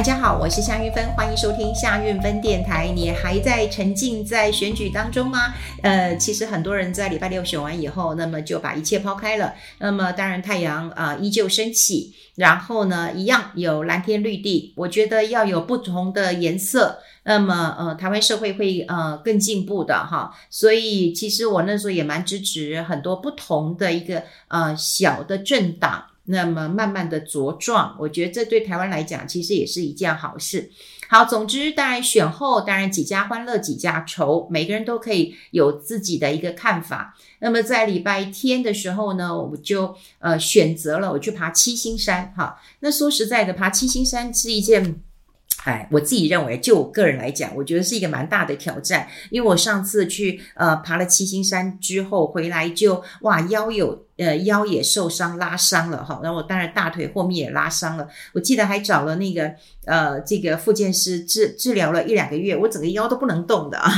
大家好，我是夏韵芬，欢迎收听夏韵芬电台。你还在沉浸在选举当中吗？呃，其实很多人在礼拜六选完以后，那么就把一切抛开了。那么当然，太阳啊、依旧升起，然后呢，一样有蓝天绿地。我觉得要有不同的颜色，那么呃，台湾社会会呃更进步的哈。所以其实我那时候也蛮支持很多不同的一个呃小的政党。那么慢慢的茁壮，我觉得这对台湾来讲，其实也是一件好事。好，总之，当然选后，当然几家欢乐几家愁，每个人都可以有自己的一个看法。那么在礼拜天的时候呢，我就呃选择了我去爬七星山。哈，那说实在的，爬七星山是一件。哎，我自己认为，就我个人来讲，我觉得是一个蛮大的挑战。因为我上次去呃爬了七星山之后回来就哇腰有呃腰也受伤拉伤了哈，然后我当然大腿后面也拉伤了。我记得还找了那个呃这个复健师治治疗了一两个月，我整个腰都不能动的啊。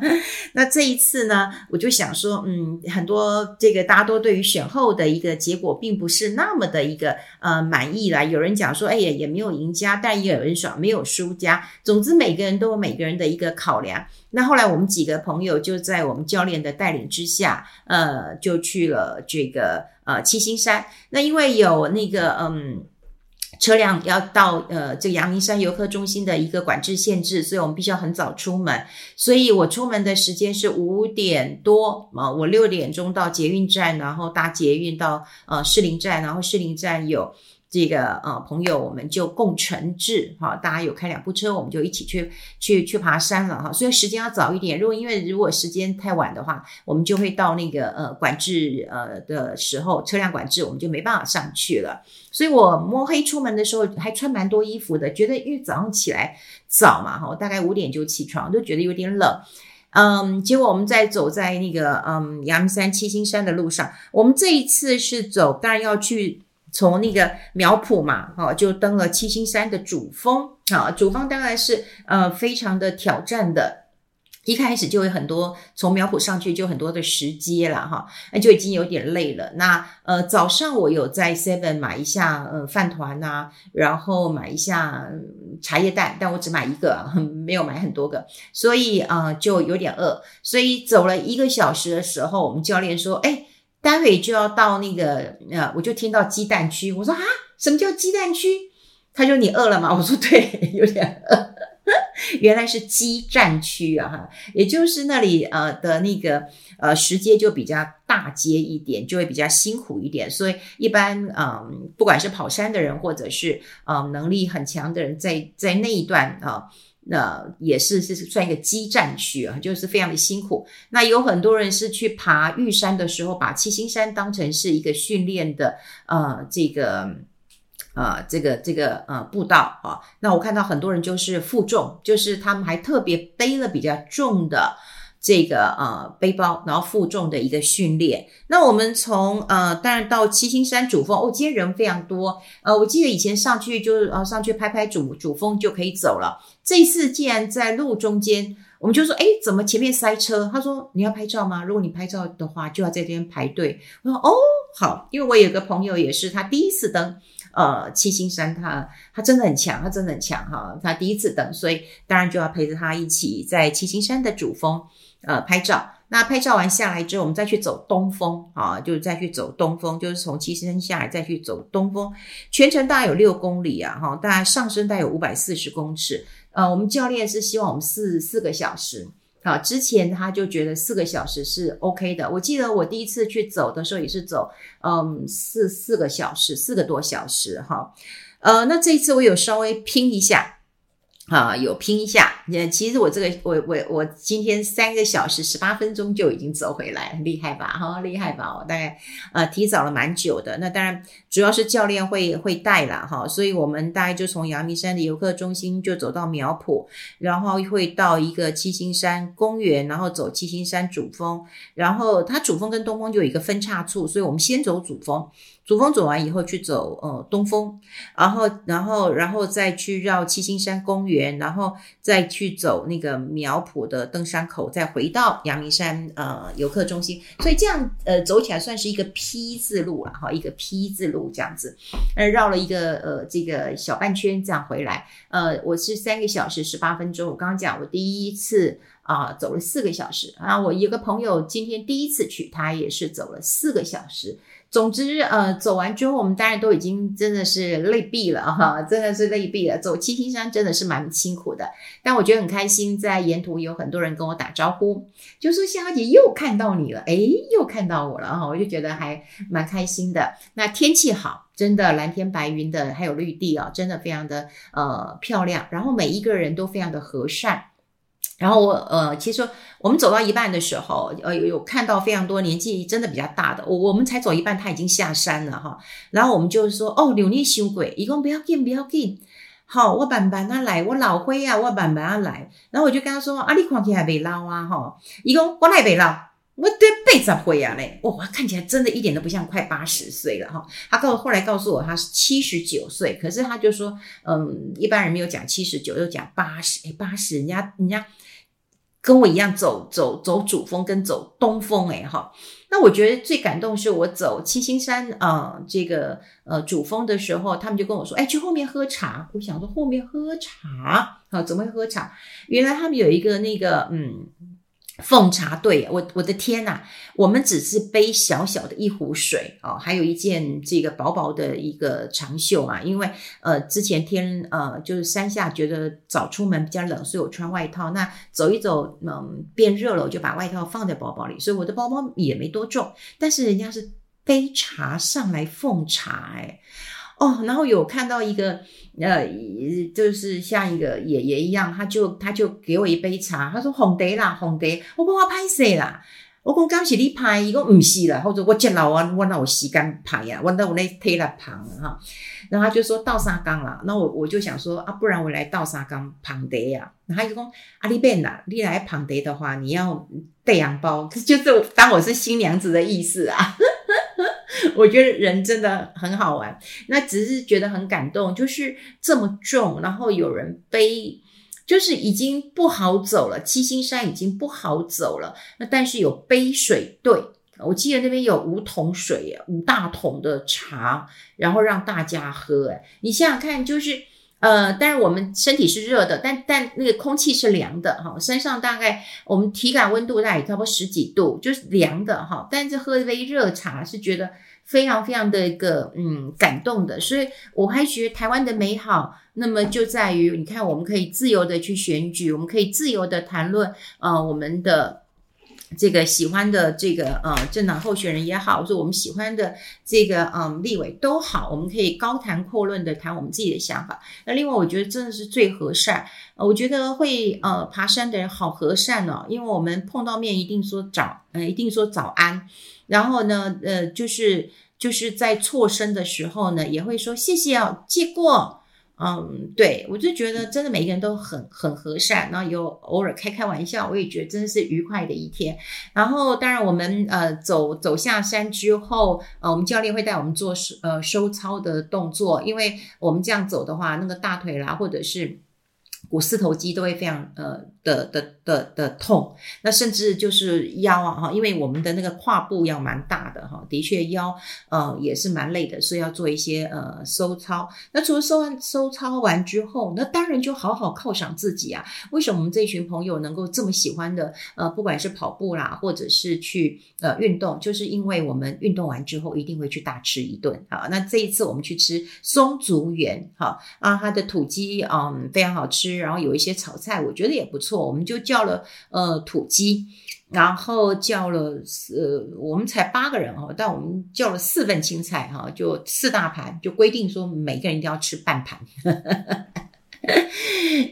那这一次呢，我就想说，嗯，很多这个大家都对于选后的一个结果并不是那么的一个呃满意啦。有人讲说，哎呀也没有赢家，但也有人说没有。输家，总之每个人都有每个人的一个考量。那后来我们几个朋友就在我们教练的带领之下，呃，就去了这个呃七星山。那因为有那个嗯车辆要到呃这个阳明山游客中心的一个管制限制，所以我们必须要很早出门。所以我出门的时间是五点多啊，我六点钟到捷运站，然后搭捷运到呃士林站，然后士林站有。这个呃朋友，我们就共乘制哈，大家有开两部车，我们就一起去去去爬山了哈。所以时间要早一点，如果因为如果时间太晚的话，我们就会到那个呃管制呃的时候，车辆管制，我们就没办法上去了。所以我摸黑出门的时候还穿蛮多衣服的，觉得因为早上起来早嘛哈，我大概五点就起床，就觉得有点冷。嗯，结果我们在走在那个嗯阳明山七星山的路上，我们这一次是走，当然要去。从那个苗圃嘛，哈，就登了七星山的主峰，啊，主峰当然是呃非常的挑战的，一开始就会很多从苗圃上去就很多的石阶了，哈，那就已经有点累了。那呃早上我有在 Seven 买一下呃饭团呐，然后买一下茶叶蛋，但我只买一个，没有买很多个，所以啊、就有点饿，所以走了一个小时的时候，我们教练说，哎。待会就要到那个呃，我就听到鸡蛋区，我说啊，什么叫鸡蛋区？他说你饿了吗？我说对，有点饿。原来是鸡蛋区啊，哈，也就是那里呃的那个呃时间就比较大街一点，就会比较辛苦一点，所以一般嗯、不管是跑山的人或者是嗯能力很强的人，在在那一段啊。那也是是算一个激战区啊，就是非常的辛苦。那有很多人是去爬玉山的时候，把七星山当成是一个训练的呃这个呃这个这个呃步道啊。那我看到很多人就是负重，就是他们还特别背了比较重的。这个呃背包，然后负重的一个训练。那我们从呃当然到七星山主峰，哦，今天人非常多。呃，我记得以前上去就是呃上去拍拍主主峰就可以走了。这一次既然在路中间，我们就说，哎，怎么前面塞车？他说你要拍照吗？如果你拍照的话，就要在这边排队。我说哦好，因为我有个朋友也是，他第一次登呃七星山，他他真的很强，他真的很强哈，他第一次登，所以当然就要陪着他一起在七星山的主峰。呃，拍照。那拍照完下来之后，我们再去走东峰啊，就再去走东峰，就是从七星山下来再去走东峰，全程大概有六公里啊，哈，大概上升大概有五百四十公尺。呃，我们教练是希望我们四四个小时好，之前他就觉得四个小时是 OK 的。我记得我第一次去走的时候也是走，嗯，四四个小时，四个多小时哈。呃，那这一次我有稍微拼一下。啊，有拼一下，那其实我这个我我我今天三个小时十八分钟就已经走回来，厉害吧？哈，厉害吧？我大概呃提早了蛮久的。那当然主要是教练会会带啦，哈，所以我们大概就从阳明山的游客中心就走到苗圃，然后会到一个七星山公园，然后走七星山主峰，然后它主峰跟东峰就有一个分叉处，所以我们先走主峰。主峰走完以后去走呃东峰，然后然后然后再去绕七星山公园，然后再去走那个苗圃的登山口，再回到阳明山呃游客中心。所以这样呃走起来算是一个 P 字路了哈，一个 P 字路这样子，呃绕了一个呃这个小半圈这样回来。呃，我是三个小时十八分钟。我刚刚讲我第一次啊、走了四个小时啊，我有个朋友今天第一次去，他也是走了四个小时。总之，呃，走完之后，我们当然都已经真的是累毙了哈，真的是累毙了。走七星山真的是蛮辛苦的，但我觉得很开心，在沿途有很多人跟我打招呼，就说夏小姐又看到你了，诶，又看到我了哈，我就觉得还蛮开心的。那天气好，真的蓝天白云的，还有绿地啊，真的非常的呃漂亮，然后每一个人都非常的和善。然后我呃，其实我们走到一半的时候，呃，有有看到非常多年纪真的比较大的，我我们才走一半，他已经下山了哈。然后我们就说，哦，有你修鬼，一共不要紧，不要紧。好，我慢慢啊来，我老灰啊，我慢慢啊来。然后我就跟他说，啊，你看起来还没老啊，哈。一共我来没老，我得八十岁啊嘞，哇，看起来真的一点都不像快八十岁了哈。他告后来告诉我他是七十九岁，可是他就说，嗯，一般人没有讲七十九，又讲八十，诶，八十，人家人家。跟我一样走走走主峰跟走东峰诶哈，那我觉得最感动是我走七星山啊、呃、这个呃主峰的时候，他们就跟我说，哎，去后面喝茶。我想说后面喝茶啊，怎么会喝茶？原来他们有一个那个嗯。奉茶队，我我的天呐，我们只是背小小的一壶水哦，还有一件这个薄薄的一个长袖啊，因为呃之前天呃就是山下觉得早出门比较冷，所以我穿外套。那走一走，嗯，变热了，我就把外套放在包包里，所以我的包包也没多重。但是人家是背茶上来奉茶，哎。哦，然后有看到一个，呃，就是像一个爷爷一样，他就他就给我一杯茶，他说红茶啦，红茶，我讲我歹势啦，我讲刚是你拍，伊讲唔是啦，或者我接老啊，我哪有时间拍呀，我哪有那推了旁哈，然后他就说倒沙缸啦，那我我就想说啊，不然我来倒沙缸旁茶呀，然后他就讲啊，你变啦，你来旁茶的话，你要带洋包，就是当我是新娘子的意思啊。我觉得人真的很好玩，那只是觉得很感动，就是这么重，然后有人背，就是已经不好走了，七星山已经不好走了，那但是有背水队，我记得那边有五桶水，五大桶的茶，然后让大家喝，诶，你想想看，就是。呃，但是我们身体是热的，但但那个空气是凉的哈。身上大概我们体感温度大概差不多十几度，就是凉的哈。但是喝一杯热茶是觉得非常非常的一个嗯感动的，所以我还觉得台湾的美好，那么就在于你看，我们可以自由的去选举，我们可以自由的谈论呃我们的。这个喜欢的这个呃政党候选人也好，或者我们喜欢的这个嗯、立委都好，我们可以高谈阔论的谈我们自己的想法。那另外，我觉得真的是最和善。我觉得会呃爬山的人好和善哦，因为我们碰到面一定说早，呃，一定说早安。然后呢，呃，就是就是在错身的时候呢，也会说谢谢哦，借过。嗯，对，我就觉得真的每一个人都很很和善，然后有偶尔开开玩笑，我也觉得真的是愉快的一天。然后当然我们呃走走下山之后，呃我们教练会带我们做是呃收操的动作，因为我们这样走的话，那个大腿啦或者是股四头肌都会非常呃。的的的的痛，那甚至就是腰啊哈，因为我们的那个跨步要蛮大的哈，的确腰呃也是蛮累的，所以要做一些呃收操。那除了收完收操完之后，那当然就好好犒赏自己啊。为什么我们这群朋友能够这么喜欢的呃，不管是跑步啦，或者是去呃运动，就是因为我们运动完之后一定会去大吃一顿啊。那这一次我们去吃松竹园哈啊，它的土鸡嗯非常好吃，然后有一些炒菜，我觉得也不错。我们就叫了呃土鸡，然后叫了呃我们才八个人哦，但我们叫了四份青菜哈，就四大盘，就规定说每个人一定要吃半盘，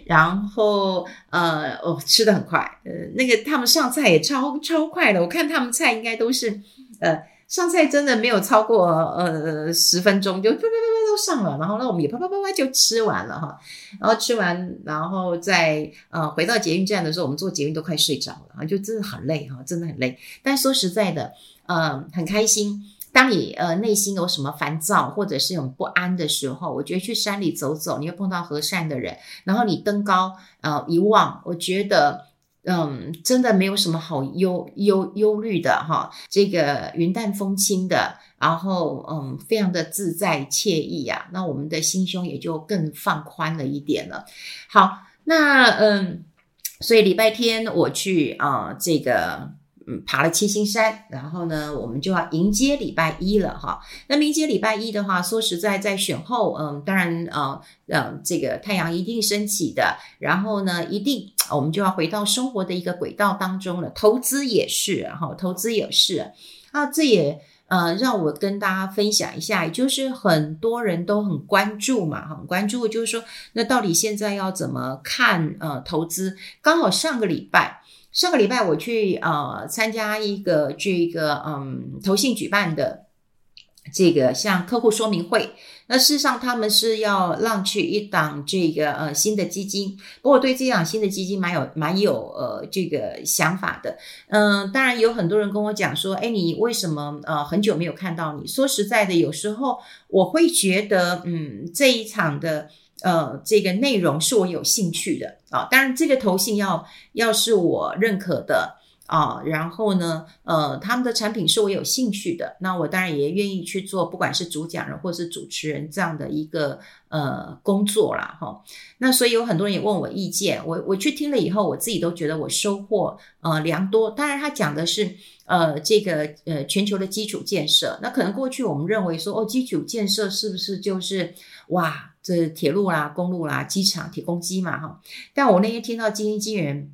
然后呃哦吃的很快，呃那个他们上菜也超超快的，我看他们菜应该都是呃。上菜真的没有超过呃十分钟，就啪啪啪啪都上了，然后那我们也啪啪啪啪就吃完了哈，然后吃完，然后再呃回到捷运站的时候，我们坐捷运都快睡着了，就真的很累哈，真的很累。但说实在的，呃，很开心。当你呃内心有什么烦躁或者是很不安的时候，我觉得去山里走走，你会碰到和善的人，然后你登高呃一望，我觉得嗯真的没有什么好忧忧忧虑的哈，这个云淡风轻的，然后嗯非常的自在惬意啊，那我们的心胸也就更放宽了一点了。好，那嗯，所以礼拜天我去啊、这个。嗯，爬了七星山，然后呢，我们就要迎接礼拜一了哈。那迎接礼拜一的话，说实在，在选后，嗯，当然，呃，呃，这个太阳一定升起的，然后呢，一定我们就要回到生活的一个轨道当中了。投资也是哈，投资也是啊，这也呃让我跟大家分享一下，就是很多人都很关注嘛，很关注，就是说，那到底现在要怎么看呃投资？刚好上个礼拜。上个礼拜我去呃参加一个这个嗯投信举办的这个像客户说明会，那事实上他们是要 launch 一档这个呃新的基金，不过对这档新的基金蛮有蛮有呃这个想法的，嗯、当然有很多人跟我讲说，哎，你为什么呃很久没有看到你？说实在的，有时候我会觉得，嗯，这一场的。呃，这个内容是我有兴趣的啊，当然这个投信要要是我认可的啊，然后呢，呃，他们的产品是我有兴趣的，那我当然也愿意去做，不管是主讲人或是主持人这样的一个呃工作啦。哈。那所以有很多人也问我意见，我我去听了以后，我自己都觉得我收获呃良多。当然，他讲的是呃这个呃全球的基础建设，那可能过去我们认为说哦，基础建设是不是就是哇？这铁路啦、公路啦、机场、铁公鸡嘛，哈。但我那天听到基金经理人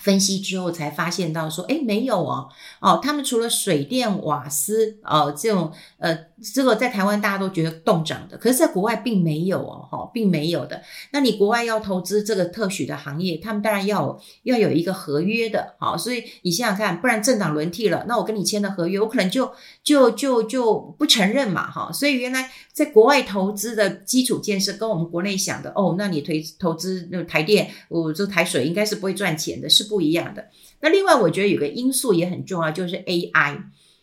分析之后，才发现到说，诶，没有哦，哦，他们除了水电、瓦斯，哦，这种，呃。这个在台湾大家都觉得冻涨的，可是在国外并没有哦，哈，并没有的。那你国外要投资这个特许的行业，他们当然要要有一个合约的，好，所以你想想看，不然政党轮替了，那我跟你签的合约，我可能就就就就不承认嘛，哈。所以原来在国外投资的基础建设跟我们国内想的，哦，那你投投资那台电，我这台水应该是不会赚钱的，是不一样的。那另外我觉得有个因素也很重要，就是 AI。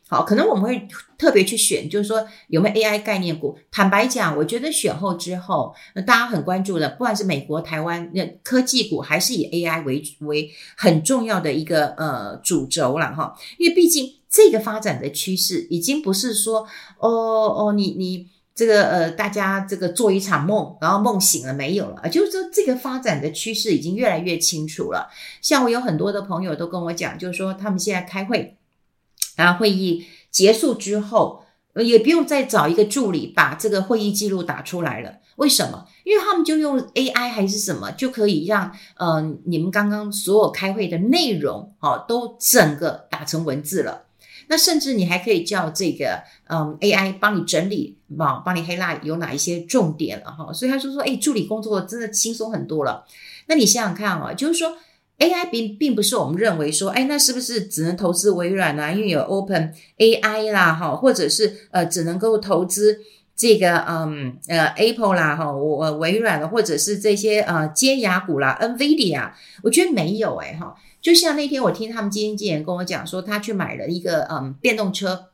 好，可能我们会特别去选，就是说有没有 AI 概念股。坦白讲，我觉得选后之后，那大家很关注的，不管是美国、台湾那科技股，还是以 AI 为为很重要的一个呃主轴了哈。因为毕竟这个发展的趋势已经不是说哦哦，你你这个呃大家这个做一场梦，然后梦醒了没有了，就是说这个发展的趋势已经越来越清楚了。像我有很多的朋友都跟我讲，就是说他们现在开会。然后会议结束之后，也不用再找一个助理把这个会议记录打出来了。为什么？因为他们就用 AI 还是什么，就可以让呃你们刚刚所有开会的内容哦都整个打成文字了。那甚至你还可以叫这个嗯 AI 帮你整理，帮帮你归纳有哪一些重点了哈。所以他就说，哎，助理工作真的轻松很多了。那你想想看啊，就是说。AI 并并不是我们认为说，哎，那是不是只能投资微软啊？因为有 Open AI 啦，哈，或者是呃，只能够投资这个嗯呃 Apple 啦，哈，我微软或者是这些呃尖牙股啦，NVIDIA，我觉得没有哎哈。就像那天我听他们经纪人跟我讲说，他去买了一个嗯电动车，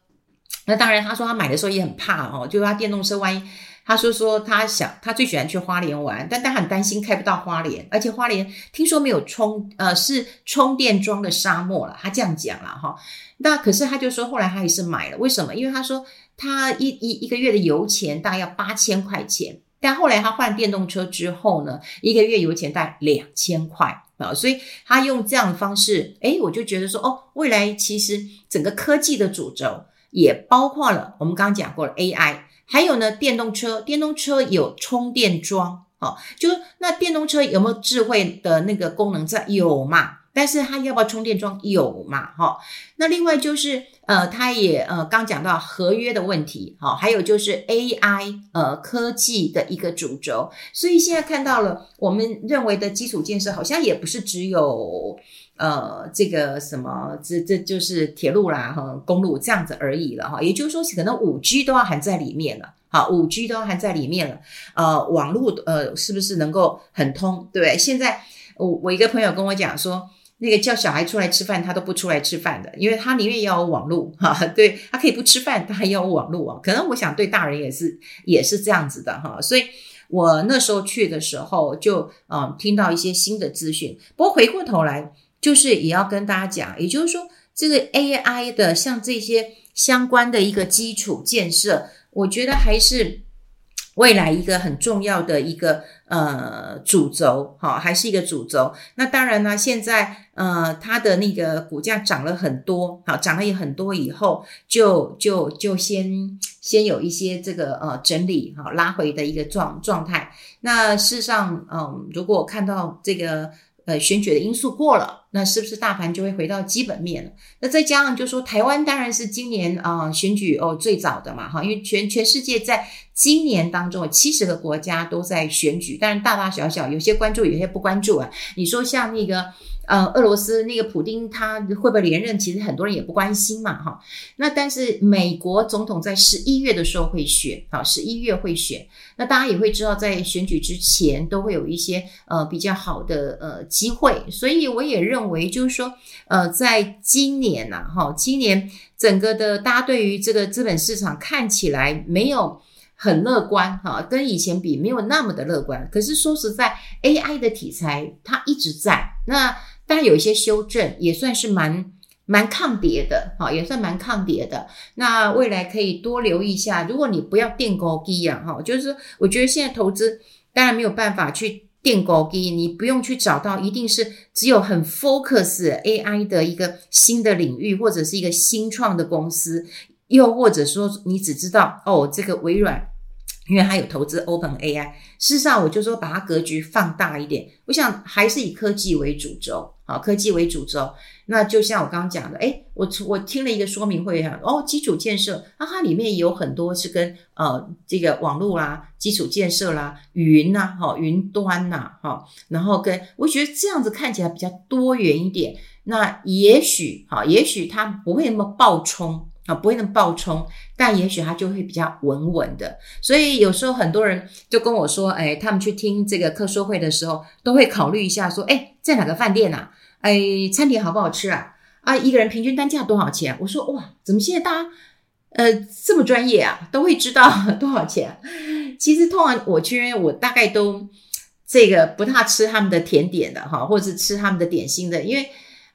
那当然他说他买的时候也很怕哦，就是他电动车万一。他说说他想他最喜欢去花莲玩，但他很担心开不到花莲，而且花莲听说没有充呃是充电桩的沙漠了，他这样讲了哈。那可是他就说后来他也是买了，为什么？因为他说他一一一个月的油钱大概要八千块钱，但后来他换电动车之后呢，一个月油钱大概两千块啊，所以他用这样的方式，诶，我就觉得说哦，未来其实整个科技的主轴也包括了我们刚刚讲过了 AI。还有呢，电动车，电动车有充电桩，哦，就那电动车有没有智慧的那个功能在？有嘛？但是它要不要充电桩？有嘛？哈，那另外就是呃，它也呃刚讲到合约的问题，好，还有就是 AI 呃科技的一个主轴，所以现在看到了，我们认为的基础建设好像也不是只有。呃，这个什么，这这就是铁路啦，哈，公路这样子而已了，哈。也就是说，可能五 G 都要含在里面了，好，五 G 都要含在里面了。呃，网络呃，是不是能够很通？对？现在我我一个朋友跟我讲说，那个叫小孩出来吃饭，他都不出来吃饭的，因为他宁愿要有网络哈。对，他可以不吃饭，他还要有网络啊。可能我想对大人也是也是这样子的哈。所以我那时候去的时候就，就嗯听到一些新的资讯。不过回过头来，就是也要跟大家讲，也就是说，这个 AI 的像这些相关的一个基础建设，我觉得还是。未来一个很重要的一个呃主轴，好，还是一个主轴。那当然呢，现在呃它的那个股价涨了很多，好，涨了也很多以后，就就就先先有一些这个呃整理，好，拉回的一个状状态。那事实上，嗯，如果看到这个。呃，选举的因素过了，那是不是大盘就会回到基本面了？那再加上就说台湾当然是今年啊、选举哦最早的嘛哈，因为全全世界在今年当中七十个国家都在选举，当然大大小小有些关注，有些不关注啊。你说像那个。呃，俄罗斯那个普丁他会不会连任？其实很多人也不关心嘛，哈。那但是美国总统在十一月的时候会选，好，十一月会选。那大家也会知道，在选举之前都会有一些呃比较好的呃机会。所以我也认为，就是说，呃，在今年呐，哈，今年整个的大家对于这个资本市场看起来没有很乐观，哈，跟以前比没有那么的乐观。可是说实在，AI 的题材它一直在那。当然有一些修正，也算是蛮蛮抗跌的，哈，也算蛮抗跌的。那未来可以多留意一下。如果你不要垫高低啊，哈，就是我觉得现在投资当然没有办法去垫高低，你不用去找到一定是只有很 focus AI 的一个新的领域，或者是一个新创的公司，又或者说你只知道哦，这个微软。因为他有投资 OpenAI，事实上我就说把它格局放大一点，我想还是以科技为主轴，好，科技为主轴。那就像我刚刚讲的，诶，我我听了一个说明会哈，哦，基础建设，那它里面有很多是跟呃这个网络啦、基础建设啦、云呐、哈、云端呐、哈，然后跟我觉得这样子看起来比较多元一点。那也许哈，也许它不会那么暴冲。啊，不会那么暴冲，但也许他就会比较稳稳的。所以有时候很多人就跟我说，哎，他们去听这个客说会的时候，都会考虑一下，说，哎，在哪个饭店啊？哎，餐点好不好吃啊？啊，一个人平均单价多少钱？我说，哇，怎么现在大家呃这么专业啊，都会知道 多少钱？其实通常我去，我大概都这个不太吃他们的甜点的哈，或者是吃他们的点心的，因为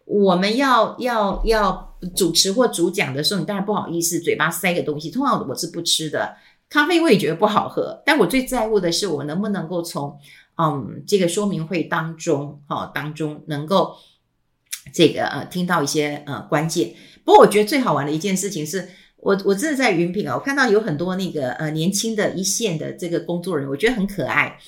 我们要要要。主持或主讲的时候，你当然不好意思嘴巴塞个东西。通常我是不吃的，咖啡我也觉得不好喝。但我最在乎的是，我能不能够从嗯这个说明会当中哈、哦、当中能够这个呃听到一些呃关键。不过我觉得最好玩的一件事情是，我我真的在云品啊，我看到有很多那个呃年轻的一线的这个工作人员，我觉得很可爱，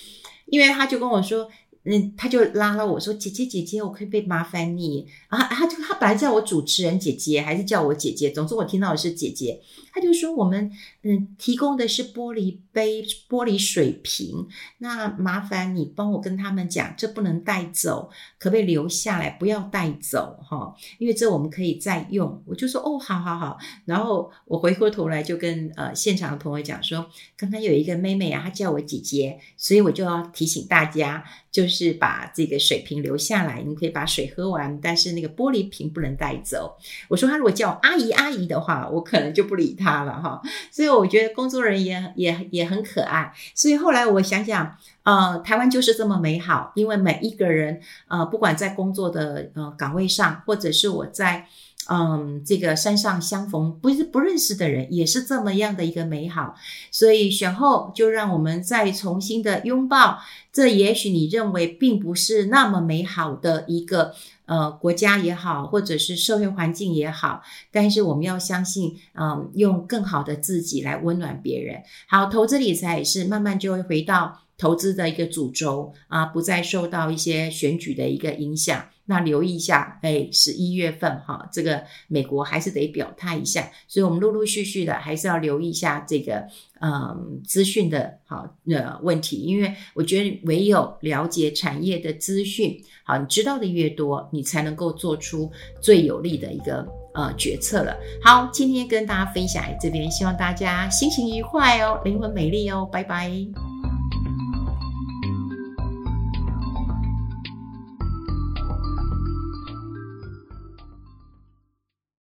因为他就跟我说。嗯，他就拉了我说：“姐姐，姐姐，我可以被麻烦你啊？”他就他本来叫我主持人姐姐，还是叫我姐姐？总之我听到的是姐姐。他就说：“我们嗯提供的是玻璃杯、玻璃水瓶，那麻烦你帮我跟他们讲，这不能带走，可不可以留下来？不要带走哈，因为这我们可以再用。”我就说：“哦，好好好。”然后我回过头来就跟呃现场的朋友讲说：“刚刚有一个妹妹啊，她叫我姐姐，所以我就要提醒大家。”就是是把这个水瓶留下来，你可以把水喝完，但是那个玻璃瓶不能带走。我说他如果叫阿姨阿姨的话，我可能就不理他了哈。所以我觉得工作人员也也也很可爱。所以后来我想想，呃，台湾就是这么美好，因为每一个人，呃，不管在工作的呃岗位上，或者是我在。嗯，这个山上相逢不是不认识的人，也是这么样的一个美好。所以选后就让我们再重新的拥抱，这也许你认为并不是那么美好的一个呃国家也好，或者是社会环境也好，但是我们要相信，嗯，用更好的自己来温暖别人。好，投资理财也是慢慢就会回到投资的一个主轴啊，不再受到一些选举的一个影响。那留意一下，哎，十一月份哈，这个美国还是得表态一下，所以我们陆陆续续的还是要留意一下这个嗯资讯的哈呃问题，因为我觉得唯有了解产业的资讯，好，你知道的越多，你才能够做出最有利的一个呃决策了。好，今天跟大家分享这边，希望大家心情愉快哦，灵魂美丽哦，拜拜。